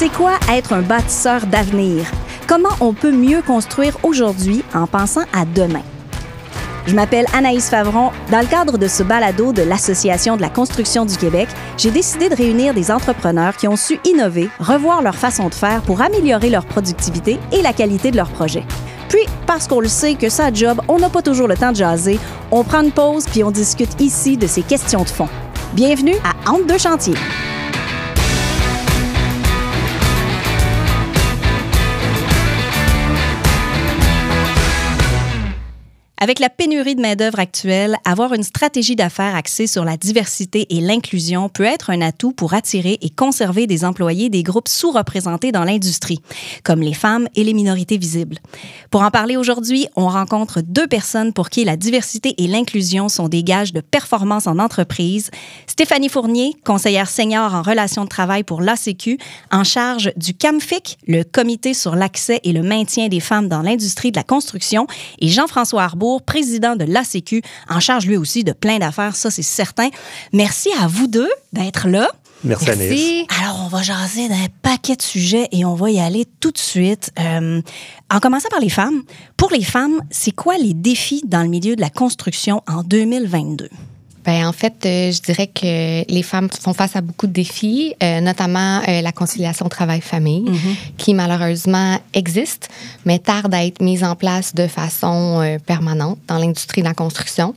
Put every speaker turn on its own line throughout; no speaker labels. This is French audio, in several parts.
C'est quoi être un bâtisseur d'avenir? Comment on peut mieux construire aujourd'hui en pensant à demain? Je m'appelle Anaïs Favron. Dans le cadre de ce balado de l'Association de la construction du Québec, j'ai décidé de réunir des entrepreneurs qui ont su innover, revoir leur façon de faire pour améliorer leur productivité et la qualité de leurs projets. Puis, parce qu'on le sait que ça job, on n'a pas toujours le temps de jaser, on prend une pause puis on discute ici de ces questions de fond. Bienvenue à Entre deux chantiers. Avec la pénurie de main-d'œuvre actuelle, avoir une stratégie d'affaires axée sur la diversité et l'inclusion peut être un atout pour attirer et conserver des employés des groupes sous-représentés dans l'industrie, comme les femmes et les minorités visibles. Pour en parler aujourd'hui, on rencontre deux personnes pour qui la diversité et l'inclusion sont des gages de performance en entreprise. Stéphanie Fournier, conseillère senior en relations de travail pour l'ACQ, en charge du CAMFIC, le Comité sur l'accès et le maintien des femmes dans l'industrie de la construction, et Jean-François Président de l'ACQ, en charge lui aussi de plein d'affaires, ça c'est certain. Merci à vous deux d'être là.
Merci, Merci.
Alors, on va jaser d'un paquet de sujets et on va y aller tout de suite. Euh, en commençant par les femmes. Pour les femmes, c'est quoi les défis dans le milieu de la construction en 2022?
Ben, en fait, euh, je dirais que les femmes font face à beaucoup de défis, euh, notamment euh, la conciliation travail-famille, mhm. qui malheureusement existe, mais tarde à être mise en place de façon permanente dans l'industrie de la construction.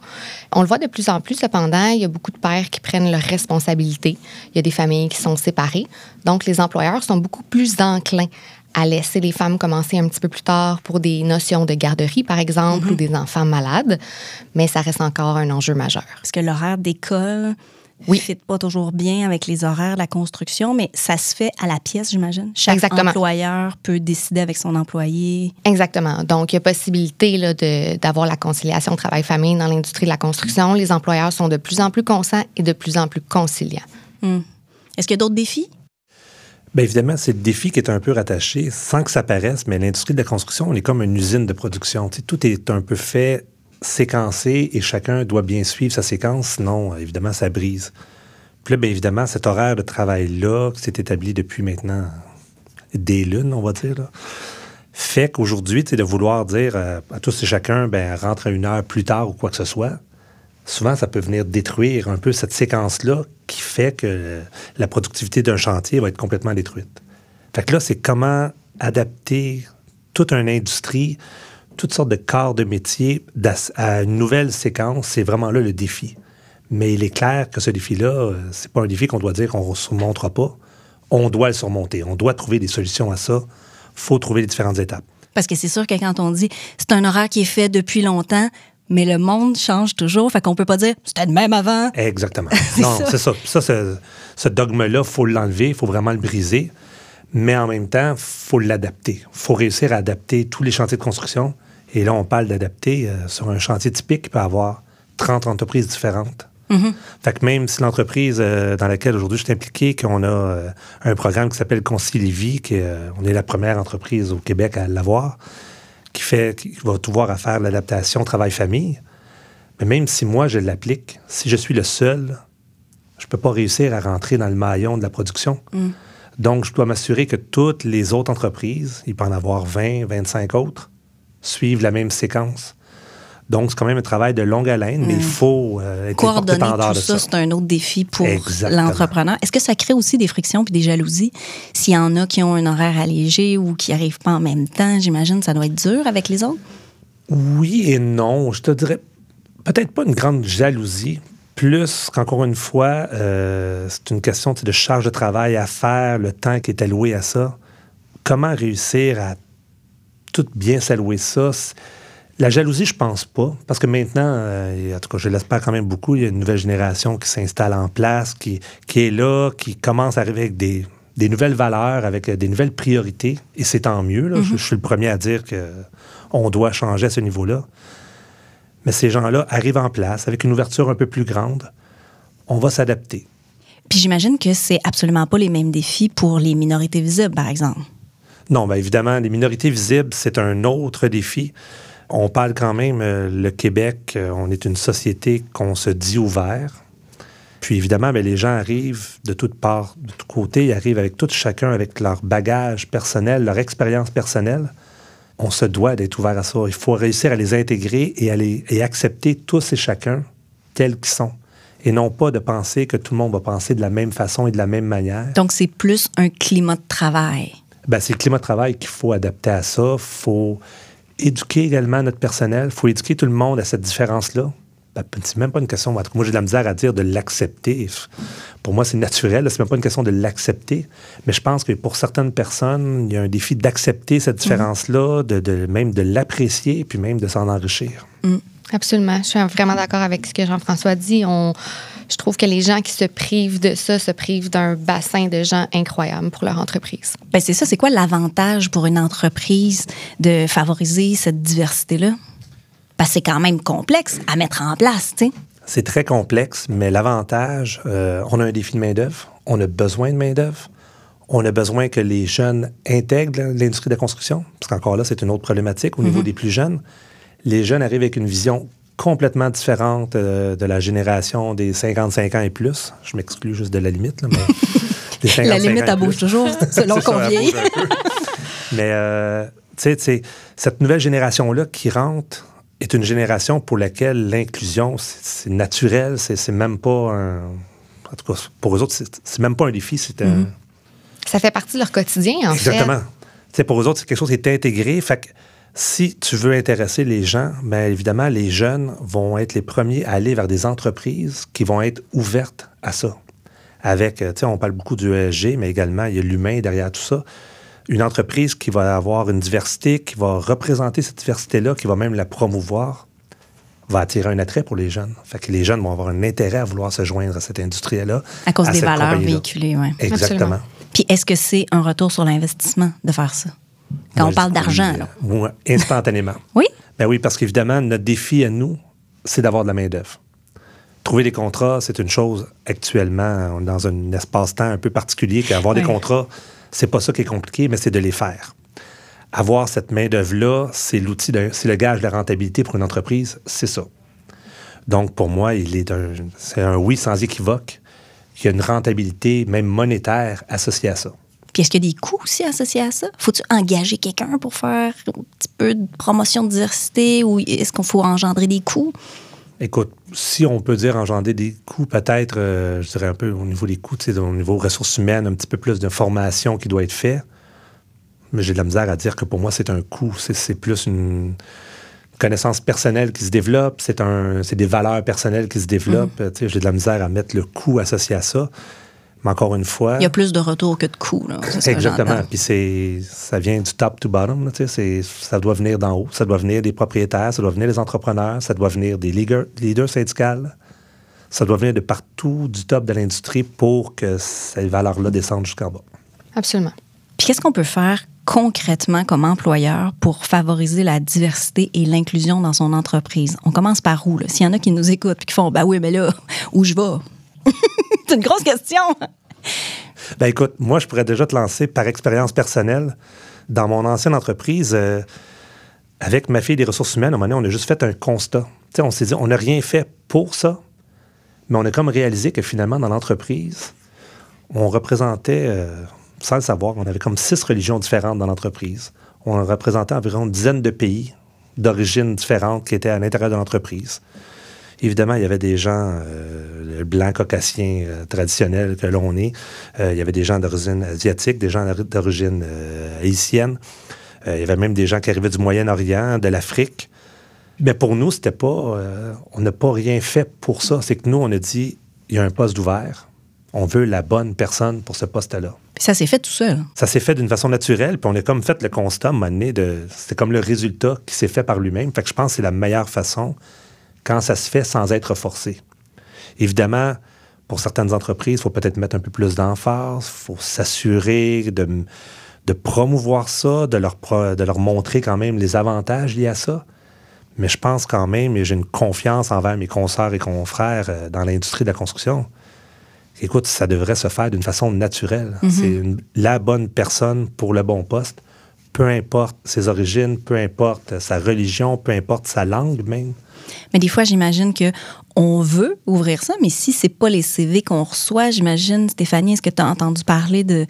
On le voit de plus en plus, cependant, il y a beaucoup de pères qui prennent leurs responsabilités. Il y a des familles qui sont séparées. Donc, les employeurs sont beaucoup plus enclins à laisser les femmes commencer un petit peu plus tard pour des notions de garderie, par exemple, ou mhm. des enfants malades, mais ça reste encore un enjeu majeur.
Parce que l'horaire d'école oui. ne fit pas toujours bien avec les horaires de la construction, mais ça se fait à la pièce, j'imagine. Chaque Exactement. employeur peut décider avec son employé.
Exactement. Donc, il y a possibilité d'avoir la conciliation travail-famille dans l'industrie de la construction. Les employeurs sont de plus en plus conscients et de plus en plus conciliants.
Hmm. Est-ce qu'il y a d'autres défis?
Bien évidemment, c'est le défi qui est un peu rattaché, sans que ça paraisse, mais l'industrie de la construction, on est comme une usine de production. tout est un peu fait, séquencé, et chacun doit bien suivre sa séquence, sinon, évidemment, ça brise. Puis là, bien évidemment, cet horaire de travail-là, qui s'est établi depuis maintenant des lunes, on va dire, fait qu'aujourd'hui, de vouloir dire à tous et chacun, ben, rentre à une heure plus tard ou quoi que ce soit, souvent, ça peut venir détruire un peu cette séquence-là qui fait que la productivité d'un chantier va être complètement détruite. Fait que là, c'est comment adapter toute une industrie, toutes sortes de corps de métier à une nouvelle séquence. C'est vraiment là le défi. Mais il est clair que ce défi-là, euh, c'est pas un défi qu'on doit dire qu'on ne surmontera pas. On doit le surmonter. On doit trouver des solutions à ça. faut trouver les différentes étapes.
Parce que c'est sûr que quand on dit c'est un horaire qui est fait depuis longtemps, mais le monde change toujours. Fait qu'on peut pas dire c'était le même avant.
Exactement. non, c'est ça. Ça, ce, dogme-là, il faut l'enlever, il faut vraiment le briser. Mais en même temps, il faut l'adapter. Il faut réussir à adapter tous les chantiers de construction. Et là, on parle d'adapter euh, sur un chantier typique qui peut avoir 30 entreprises différentes. Mm-hmm. Fait que même si l'entreprise euh, dans laquelle aujourd'hui je suis impliqué, qu'on a euh, un programme qui s'appelle Concilivie, qui on est la première entreprise au Québec à l'avoir, qui fait, qui va tout voir à faire l'adaptation travail-famille. Mais même si moi, je l'applique, si je suis le seul, je ne peux pas réussir à rentrer dans le maillon de la production. Mm. Donc, je dois m'assurer que toutes les autres entreprises, il peut en avoir 20, 25 autres, suivent la même séquence. Donc, c'est quand même un travail de longue haleine, mais il mm. faut
euh, être Coordonner tout ça, c'est un autre défi pour l'entrepreneur. Est-ce que ça crée aussi des frictions puis des jalousies? S'il y en a qui ont un horaire allégé ou qui n'arrivent pas en même temps, j'imagine que ça doit être dur avec les autres?
Oui et non. Je te dirais peut-être pas une grande jalousie, plus qu'encore une fois, euh, c'est une question de charge de travail à faire, le temps qui est alloué à ça. Comment réussir à tout bien s'allouer ça? La jalousie, je pense pas, parce que maintenant, euh, en tout cas, je l'espère quand même beaucoup, il y a une nouvelle génération qui s'installe en place, qui, qui est là, qui commence à arriver avec des, des nouvelles valeurs, avec euh, des nouvelles priorités, et c'est tant mieux. Là. je, je, suis le premier à dire qu'on doit changer à ce niveau-là. Mais ces gens-là arrivent en place avec une ouverture un peu plus grande. On va s'adapter.
Puis j'imagine que c'est absolument pas les mêmes défis pour les minorités visibles, par exemple.
Non, bien évidemment, les minorités visibles, c'est un autre défi. On parle quand même, euh, le Québec, euh, on est une société qu'on se dit ouvert. Puis évidemment, bien, les gens arrivent de toutes parts, de tous côtés, ils arrivent avec tout chacun, avec leur bagage personnel, leur expérience personnelle. On se doit d'être ouvert à ça. Il faut réussir à les intégrer et, à les, et accepter tous et chacun tels qu'ils sont. Et non pas de penser que tout le monde va penser de la même façon et de la même manière.
Donc, c'est plus un climat de travail.
Ben, c'est le climat de travail qu'il faut adapter à ça. Il faut éduquer également notre personnel. Il faut éduquer tout le monde à cette différence-là. Ben, c'est même pas une question. Moi, j'ai de la misère à dire de l'accepter. Pour moi, c'est naturel. C'est même pas une question de l'accepter. Mais je pense que pour certaines personnes, il y a un défi d'accepter cette mhm. différence-là, de, même de l'apprécier, puis même de s'en enrichir.
Mm. Absolument. Je suis vraiment d'accord avec ce que Jean-François dit. On, je trouve que les gens qui se privent de ça se privent d'un bassin de gens incroyables pour leur entreprise.
Ben c'est ça. C'est quoi l'avantage pour une entreprise de favoriser cette diversité-là? Parce que c'est quand même complexe à mettre en place, tu sais.
C'est très complexe, mais l'avantage, euh, on a un défi de main-d'œuvre, on a besoin de main-d'œuvre, on a besoin que les jeunes intègrent l'industrie de la construction, parce qu'encore là, c'est une autre problématique au niveau mm-hmm. des plus jeunes. Les jeunes arrivent avec une vision complètement différente euh, de la génération des 55 ans et plus. Je m'exclus juste de la limite, là,
mais la limite, elle bouge toujours selon qu'on vieillit.
mais, euh, tu sais, cette nouvelle génération-là qui rentre est une génération pour laquelle l'inclusion, c'est naturel, c'est même pas un... En tout cas, pour eux autres, c'est même pas un défi, c'est un... Mm-hmm.
Ça fait partie de leur quotidien, en
fait. Exactement. Pour eux autres, c'est quelque chose qui est intégré. Fait que si tu veux intéresser les gens, bien évidemment, les jeunes vont être les premiers à aller vers des entreprises qui vont être ouvertes à ça. Avec, tu sais, on parle beaucoup du ESG, mais également, il y a l'humain derrière tout ça une entreprise qui va avoir une diversité, qui va représenter cette diversité-là, qui va même la promouvoir, va attirer un attrait pour les jeunes. Fait que les jeunes vont avoir un intérêt à vouloir se joindre à cette industrie-là.
À cause des valeurs véhiculées, oui.
Exactement.
Puis est-ce que c'est un retour sur l'investissement de faire ça? Quand on parle d'argent, là.
Oui, instantanément.
oui?
Ben oui, parce qu'évidemment, notre défi à nous, c'est d'avoir de la main-d'œuvre. Trouver des contrats, c'est une chose actuellement, dans un espace-temps un peu particulier, qu'avoir des contrats, c'est pas ça qui est compliqué, mais c'est de les faire. Avoir cette main-d'œuvre-là, c'est l'outil, c'est le gage de la rentabilité pour une entreprise, c'est ça. Donc, pour moi, il est un, c'est un oui sans équivoque. Il y a une rentabilité, même monétaire, associée à ça.
Puis est-ce qu'il y a des coûts aussi associés à ça? Faut-tu engager quelqu'un pour faire un petit peu de promotion de diversité ou est-ce qu'on faut engendrer des coûts?
Écoute, si on peut dire engendrer des coûts, peut-être, euh, je dirais un peu au niveau des coûts, au niveau ressources humaines, un petit peu plus de formation qui doit être fait. Mais j'ai de la misère à dire que pour moi, c'est un coût. C'est plus une connaissance personnelle qui se développe, c'est des valeurs personnelles qui se développent. Mm. J'ai de la misère à mettre le coût associé à ça. Mais encore une fois.
Il y a plus de retours que de coûts.
exactement. Puis c'est, ça vient du top to bottom. ça doit venir d'en haut. Ça doit venir des propriétaires, ça doit venir des entrepreneurs, ça doit venir des leaders, leaders syndicaux. Ça doit venir de partout, du top de l'industrie pour que ces valeurs-là descendent jusqu'en bas.
Absolument.
Puis qu'est-ce qu'on peut faire concrètement comme employeur pour favoriser la diversité et l'inclusion dans son entreprise? On commence par où? S'il y en a qui nous écoutent et qui font, bah oui, mais là, où je vais? C'est une grosse question.
Ben écoute, moi, je pourrais déjà te lancer par expérience personnelle. Dans mon ancienne entreprise, euh, avec ma fille des ressources humaines, à un moment donné, on a juste fait un constat. on s'est dit, on n'a rien fait pour ça, mais on a comme réalisé que finalement, dans l'entreprise, on représentait, euh, sans le savoir, on avait comme six religions différentes dans l'entreprise. On représentait environ une dizaine de pays d'origines différentes qui étaient à l'intérieur de l'entreprise. Évidemment, il y avait des gens euh, blancs caucasiens euh, traditionnels que l'on est. Euh, il y avait des gens d'origine asiatique, des gens d'origine haïtienne. il y avait même des gens qui arrivaient du Moyen-Orient, de l'Afrique. Mais pour nous, c'était pas. on n'a pas rien fait pour ça. C'est que nous, on a dit il y a un poste ouvert. On veut la bonne personne pour ce poste-là.
Ça s'est fait tout seul.
Ça s'est fait d'une façon naturelle, puis on a comme fait le constat, à un moment donné, de, c'était comme le résultat qui s'est fait par lui-même. Fait que je pense que c'est la meilleure façon quand ça se fait sans être forcé. Évidemment, pour certaines entreprises, il faut peut-être mettre un peu plus d'emphase, il faut s'assurer de, de, promouvoir ça, de leur, de leur montrer quand même les avantages liés à ça. Mais je pense quand même, et j'ai une confiance envers mes consoeurs et confrères euh, dans l'industrie de la construction, écoute, ça devrait se faire d'une façon naturelle. Mm-hmm. C'est la bonne personne pour le bon poste, peu importe ses origines, peu importe sa religion, peu importe sa langue même.
Mais des fois, j'imagine que on veut ouvrir ça, mais si c'est pas les CV qu'on reçoit, j'imagine, Stéphanie, est-ce que tu as entendu parler de,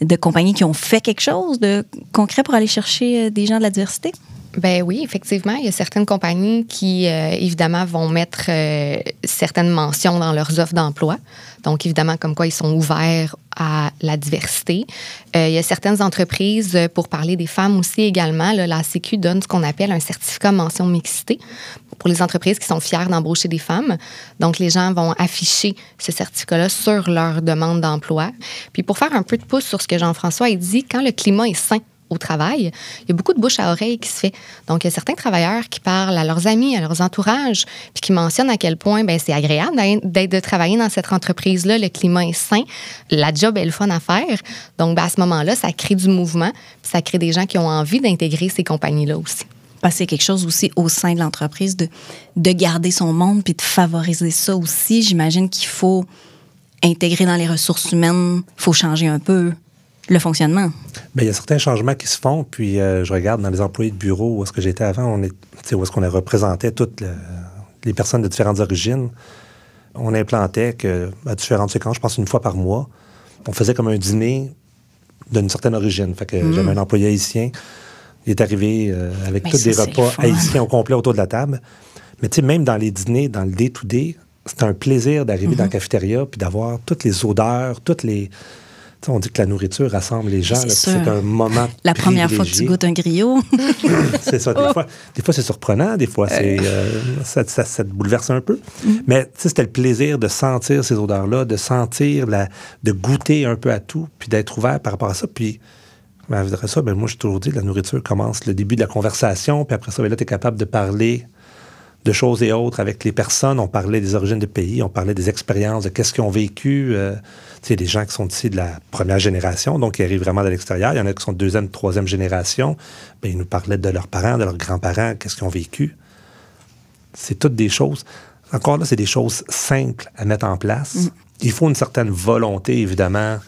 de compagnies qui ont fait quelque chose de concret pour aller chercher euh, des gens de la diversité?
Ben oui, effectivement, il y a certaines compagnies qui, euh, évidemment, vont mettre euh, certaines mentions dans leurs offres d'emploi. Donc, évidemment, comme quoi ils sont ouverts à la diversité. il y a certaines entreprises, pour parler des femmes aussi également, la Sécu donne ce qu'on appelle un certificat mention mixité pour les entreprises qui sont fières d'embaucher des femmes. Donc, les gens vont afficher ce certificat-là sur leur demande d'emploi. Puis, pour faire un peu de pouce sur ce que Jean-François a dit, quand le climat est sain, au travail, il y a beaucoup de bouche à oreille qui se fait. Donc, il y a certains travailleurs qui parlent à leurs amis, à leurs entourages, puis qui mentionnent à quel point ben, c'est agréable d'être de travailler dans cette entreprise-là, le climat est sain, la job est le fun à faire. Donc, ben, à ce moment-là, ça crée du mouvement, puis ça crée des gens qui ont envie d'intégrer ces compagnies-là aussi
passer quelque chose aussi au sein de l'entreprise, de, de garder son monde puis de favoriser ça aussi. J'imagine qu'il faut intégrer dans les ressources humaines, il faut changer un peu le fonctionnement.
Bien, il y a certains changements qui se font, puis euh, je regarde dans les employés de bureau où est-ce que j'étais avant, on est, où est-ce qu'on représentait toutes les personnes de différentes origines. On implantait que, à différentes séquences, je pense une fois par mois, on faisait comme un dîner d'une certaine origine. Fait que mm. j'avais un employé haïtien il est arrivé euh, avec tous des repas haïtiens au complet autour de la table. Mais tu sais, même dans les dîners, dans le day-to-day, c'est un plaisir d'arriver dans la mhm. cafétéria puis d'avoir toutes les odeurs, toutes les. on dit que la nourriture rassemble les gens. C'est un moment.
La première fois que tu goûtes un griot.
c'est ça. Des oh. fois, des fois c'est surprenant, des fois, c'est, euh, ça, te bouleverse un peu. Mhm. Mais c'était le plaisir de sentir ces odeurs-là, de sentir, la, de goûter un peu à tout, puis d'être ouvert par rapport à ça. Puis ben, ça, ben, moi, j'ai toujours dit, la nourriture commence le début de la conversation, puis après ça, ben, là, tu es capable de parler de choses et autres avec les personnes. On parlait des origines du pays, on parlait des expériences, de qu'est-ce qu'ils ont vécu. Euh, tu sais, des gens qui sont ici de la première génération, donc qui arrivent vraiment de l'extérieur. Il y en a qui sont de deuxième, troisième génération. Ben, ils nous parlaient de leurs parents, de leurs grands-parents, qu'est-ce qu'ils ont vécu. C'est toutes des choses. Encore là, c'est des choses simples à mettre en place. Mm. Il faut une certaine volonté, évidemment,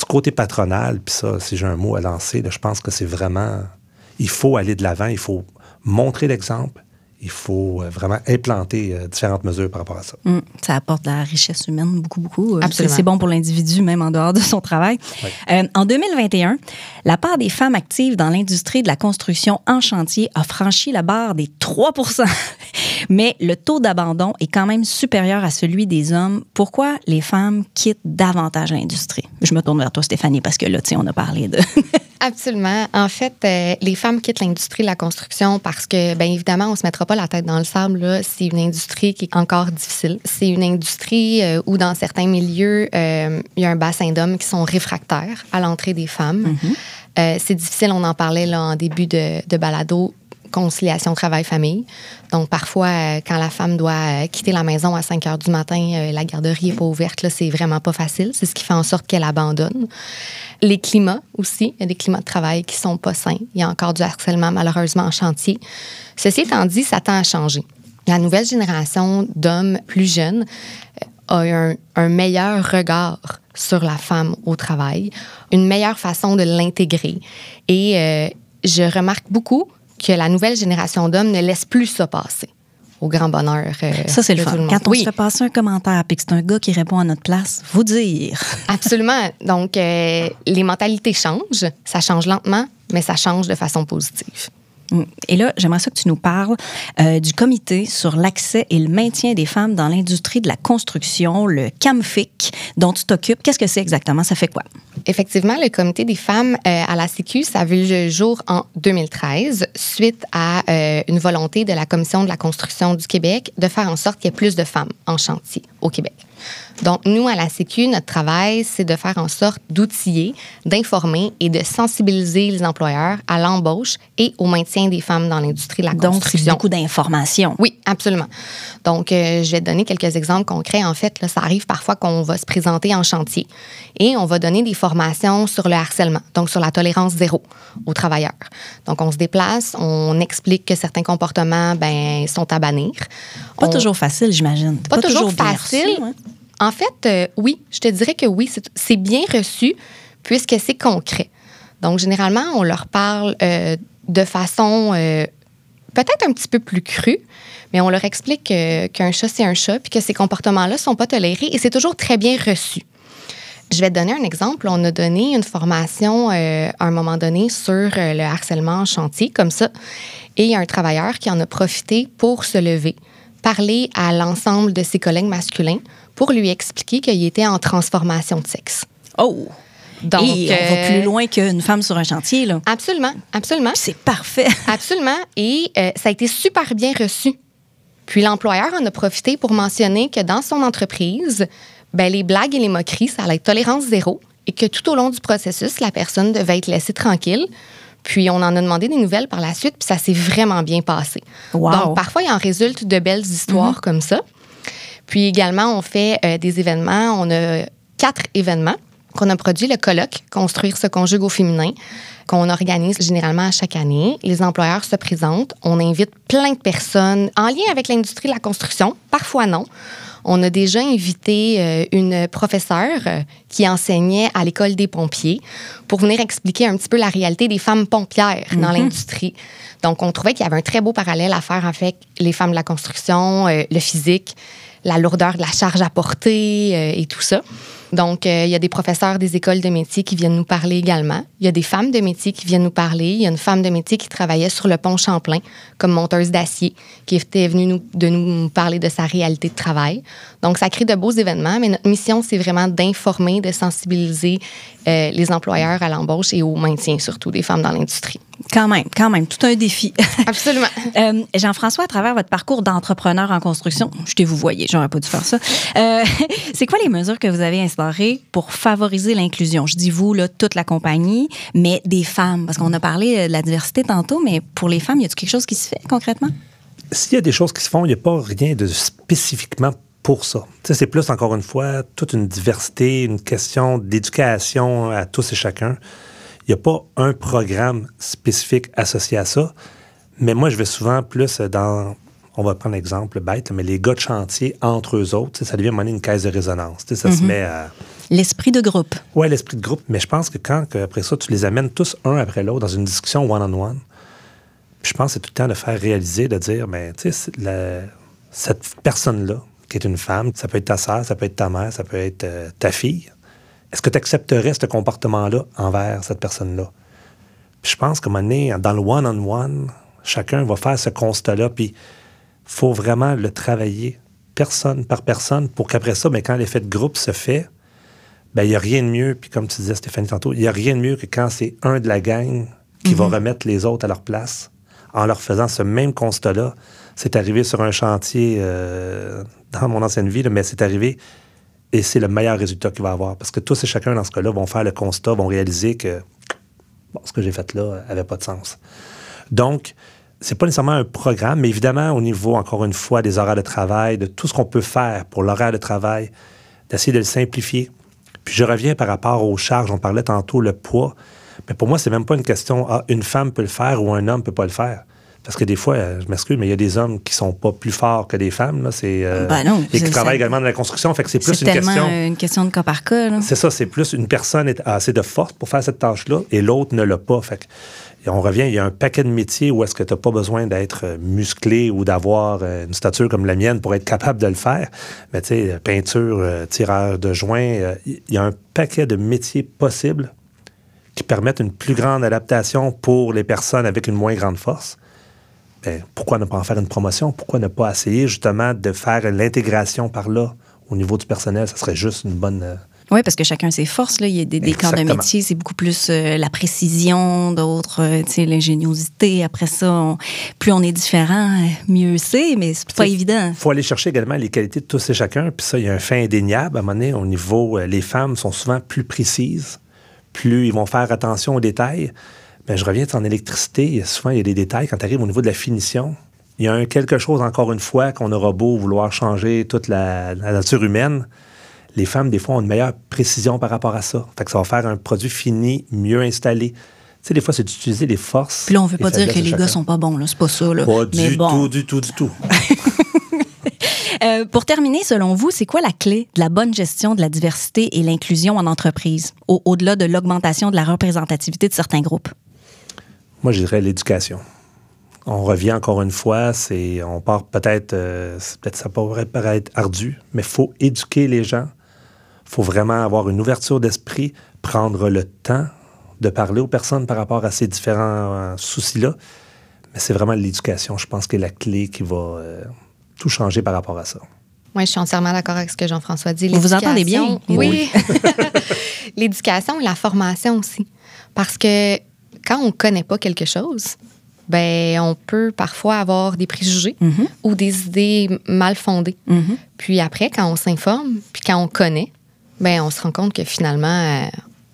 du côté patronal, puis ça, si j'ai un mot à lancer, je pense que c'est vraiment. Il faut aller de l'avant, il faut montrer l'exemple, il faut euh, vraiment implanter euh, différentes mesures par rapport à ça.
Mm. ça apporte de la richesse humaine beaucoup, beaucoup. Euh, c'est bon pour l'individu, même en dehors de son travail. en 2021, la part des femmes actives dans l'industrie de la construction en chantier a franchi la barre des 3% Mais le taux d'abandon est quand même supérieur à celui des hommes. Pourquoi les femmes quittent davantage l'industrie? Je me tourne vers toi, Stéphanie, parce que là, tu sais, on a parlé de...
Absolument. En fait, les femmes quittent l'industrie de la construction parce que, bien évidemment, on se mettra la tête dans le sable. C'est une industrie qui est encore difficile. C'est une industrie euh, où, dans certains milieux, euh, il y a un bassin d'hommes qui sont réfractaires à l'entrée des femmes. Mm-hmm. Euh, c'est difficile, on en parlait là, en début de, de balado, conciliation travail-famille. Donc, parfois, quand la femme doit quitter la maison à 5 heures du matin, la garderie n'est pas ouverte, là, c'est vraiment pas facile. C'est ce qui fait en sorte qu'elle abandonne. Les climats aussi, il y a des climats de travail qui sont pas sains. Il y a encore du harcèlement, malheureusement, en chantier. Ceci étant dit, ça tend à changer. La nouvelle génération d'hommes plus jeunes euh, a un, meilleur regard sur la femme au travail, une meilleure façon de l'intégrer. Et euh, je remarque beaucoup que la nouvelle génération d'hommes ne laisse plus ça passer au grand bonheur.
Euh, ça, c'est le fun. Quand on se fait passer un commentaire et que c'est un gars qui répond à notre place, vous dire.
Absolument. Donc, les mentalités changent. Ça change lentement, mais ça change de façon positive.
Et là, j'aimerais ça que tu nous parles euh, du comité sur l'accès et le maintien des femmes dans l'industrie de la construction, le CAMFIC, dont tu t'occupes. Qu'est-ce que c'est exactement? Ça fait quoi?
Effectivement, le comité des femmes euh, à la Sécu, ça a vu le jour en 2013 suite à euh, une volonté de la Commission de la construction du Québec de faire en sorte qu'il y ait plus de femmes en chantier au Québec. Donc, nous, à la Sécu, notre travail, c'est de faire en sorte d'outiller, d'informer et de sensibiliser les employeurs à l'embauche et au maintien des femmes dans l'industrie de la construction.
Donc, beaucoup d'informations.
Oui, absolument. Donc, euh, je vais te donner quelques exemples concrets. En fait, là, ça arrive parfois qu'on va se présenter en chantier et on va donner des formations sur le harcèlement, donc sur la tolérance zéro aux travailleurs. Donc, on se déplace, on explique que certains comportements ben, sont à bannir.
Pas toujours facile, j'imagine.
Pas, toujours, facile. Hein? En fait, euh, oui, je te dirais que oui, c'est bien reçu puisque c'est concret. Donc, généralement, on leur parle euh, de façon euh, peut-être un petit peu plus cru, mais on leur explique qu'un chat, c'est un chat, puis que ces comportements-là ne sont pas tolérés et c'est toujours très bien reçu. Je vais te donner un exemple. On a donné une formation euh, à un moment donné sur euh, le harcèlement en chantier, comme ça. Et il y a un travailleur qui en a profité pour se lever, parler à l'ensemble de ses collègues masculins pour lui expliquer qu'il était en transformation de sexe.
Oh! Donc, on va plus loin qu'une femme sur un chantier, là.
Absolument, absolument.
C'est parfait.
absolument. Et euh, ça a été super bien reçu. Puis l'employeur en a profité pour mentionner que dans son entreprise, ben, les blagues et les moqueries, ça allait être tolérance zéro et que tout au long du processus, la personne devait être laissée tranquille. Puis on en a demandé des nouvelles par la suite, puis ça s'est vraiment bien passé. Donc parfois, il en résulte de belles histoires mm-hmm. comme ça. Puis également, on fait euh, des événements. On a quatre événements qu'on a produits. Le colloque, Construire ce conjugue au féminin, qu'on organise généralement à chaque année. Les employeurs se présentent. On invite plein de personnes en lien avec l'industrie de la construction, parfois non. On a déjà invité euh, une professeure euh, qui enseignait à l'école des pompiers pour venir expliquer un petit peu la réalité des femmes pompières dans mhm. l'industrie. Donc, on trouvait qu'il y avait un très beau parallèle à faire avec les femmes de la construction, euh, le physique, la lourdeur de la charge à porter et tout ça. Donc, il y a des professeurs des écoles de métier qui viennent nous parler également. Il y a des femmes de métier qui viennent nous parler. Il y a une femme de métier qui travaillait sur le pont Champlain comme monteuse d'acier, qui était venue nous, de nous parler de sa réalité de travail. Donc, ça crée de beaux événements, mais notre mission, c'est vraiment d'informer, de sensibiliser euh, les employeurs à l'embauche et au maintien surtout des femmes dans l'industrie.
Quand même, quand même, tout un défi.
Absolument.
Euh, Jean-François, à travers votre parcours d'entrepreneur en construction, je t'ai vous voyez, j'aurais pas dû faire ça. Euh, c'est quoi les mesures que vous avez instaurées pour favoriser l'inclusion? Je dis vous, là, toute la compagnie, mais des femmes, parce qu'on a parlé de la diversité tantôt, mais pour les femmes, y a-t-il quelque chose qui se fait concrètement?
S'il y a des choses qui se font, il n'y a pas rien de spécifiquement pour ça. C'est plus, encore une fois, toute une diversité, une question d'éducation à tous et chacun. Il n'y a pas un programme spécifique associé à ça, mais moi, je vais souvent plus dans, on va prendre l'exemple bête, mais les gars de chantier, entre eux autres, ça devient une caisse de résonance. Ça se mm-hmm. met à...
L'esprit de groupe.
Oui, l'esprit de groupe. Mais je pense que quand, après ça, tu les amènes tous un après l'autre dans une discussion one-on-one, je pense que c'est tout le temps de faire réaliser, de dire, mais tu sais, cette personne-là, qui est une femme, ça peut être ta sœur, ça peut être ta mère, ça peut être euh, ta fille. Est-ce que tu accepterais ce comportement-là envers cette personne-là? je pense qu'à un moment donné, dans le one-on-one, chacun va faire ce constat-là, puis il faut vraiment le travailler personne par personne pour qu'après ça, mais ben, quand l'effet de groupe se fait, ben, il n'y a rien de mieux, puis comme tu disais Stéphanie tantôt, il n'y a rien de mieux que quand c'est un de la gang qui va mhm. remettre les autres à leur place en leur faisant ce même constat-là. C'est arrivé sur un chantier euh, dans mon ancienne vie, mais c'est arrivé et c'est le meilleur résultat qu'il va avoir. Parce que tous et chacun dans ce cas-là vont faire le constat, vont réaliser que ce que j'ai fait là n'avait pas de sens. Donc, c'est pas nécessairement un programme, mais évidemment, au niveau, encore une fois, des horaires de travail, de tout ce qu'on peut faire pour l'horaire de travail, d'essayer de le simplifier. Puis je reviens par rapport aux charges, on parlait tantôt le poids. Mais pour moi, c'est même pas une question, ah, une femme peut le faire ou un homme peut pas le faire. Parce que des fois, euh, je m'excuse, mais il y a des hommes qui sont pas plus forts que des femmes. Là. C'est, euh,
ben non,
et qui travaillent également dans la construction. Fait que c'est plus
une
question.
une question de cas par cas.
C'est ça, c'est plus une personne a assez de force pour faire cette tâche-là et l'autre ne l'a pas. Fait que, on revient, il y a un paquet de métiers où est-ce que tu n'as pas besoin d'être euh, musclé ou d'avoir une stature comme la mienne pour être capable de le faire. Mais tu sais, peinture, tireur de joint, il y a un paquet de métiers possibles qui permettent une plus grande adaptation pour les personnes avec une moins grande force. Ben, pourquoi ne pas en faire une promotion? Pourquoi ne pas essayer justement de faire l'intégration par là au niveau du personnel? Ça serait juste une bonne... Euh,
oui, parce que chacun ses forces. Là. Il y a des, des corps de métier, c'est beaucoup plus euh, la précision, d'autres, euh, l'ingéniosité. Après ça, plus on est différent, mieux c'est, mais c'est pas évident.
Il faut aller chercher également les qualités de tous et chacun. Puis ça, il y a un fait indéniable. À un moment donné, au niveau, les femmes sont souvent plus précises, plus ils vont faire attention aux détails. Ben, je reviens en électricité, souvent il y a des détails quand tu arrives au niveau de la finition. Il y a un quelque chose, encore une fois, qu'on aura beau vouloir changer toute la, nature humaine. Les femmes, des fois, ont une meilleure précision par rapport à ça. Fait que ça va faire un produit fini, mieux installé. Tu sais, des fois, c'est d'utiliser les forces.
Puis là, on veut pas dire que les gars sont pas bons, là. C'est pas ça, là.
Pas du tout, du tout, du tout.
Euh, pour terminer, selon vous, c'est quoi la clé de la bonne gestion de la diversité et l'inclusion en entreprise, au-delà de l'augmentation de la représentativité de certains groupes?
Moi, je dirais l'éducation. On revient encore une fois, c'est, on part peut-être, euh, peut-être ça pourrait paraître ardu, mais il faut éduquer les gens. Il faut vraiment avoir une ouverture d'esprit, prendre le temps de parler aux personnes par rapport à ces différents euh, soucis-là. Mais c'est vraiment l'éducation, je pense, que la clé qui va euh, tout changer par rapport à ça.
Oui, je suis entièrement d'accord avec ce que Jean-François dit.
Vous vous entendez bien?
Oui. L'éducation et la formation aussi. Parce que quand on ne connaît pas quelque chose, ben on peut parfois avoir des préjugés mm-hmm. ou des idées mal fondées. Mm-hmm. Puis après, quand on s'informe, puis quand on connaît, ben on se rend compte que finalement, euh,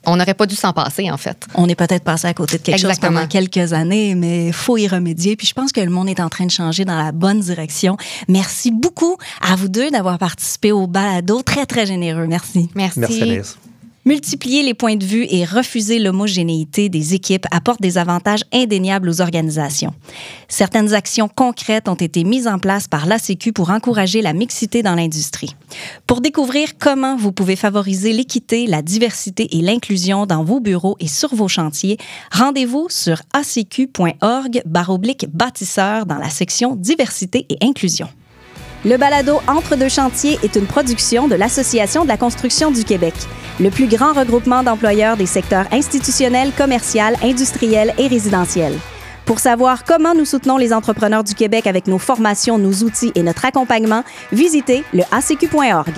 on n'aurait pas dû s'en passer, en fait.
On est peut-être passé à côté de quelque chose pendant quelques années, mais il faut y remédier. Puis je pense que le monde est en train de changer dans la bonne direction. Merci beaucoup à vous deux d'avoir participé au balado. Très, très généreux. Merci.
Merci.
Merci,
Multiplier les points de vue et refuser l'homogénéité des équipes apporte des avantages indéniables aux organisations. Certaines actions concrètes ont été mises en place par l'ACQ pour encourager la mixité dans l'industrie. Pour découvrir comment vous pouvez favoriser l'équité, la diversité et l'inclusion dans vos bureaux et sur vos chantiers, rendez-vous sur acq.org bâtisseur dans la section diversité et inclusion. Le balado Entre deux chantiers est une production de l'Association de la construction du Québec, le plus grand regroupement d'employeurs des secteurs institutionnels, commercial, industriel et résidentiel. Pour savoir comment nous soutenons les entrepreneurs du Québec avec nos formations, nos outils et notre accompagnement, visitez le acq.org.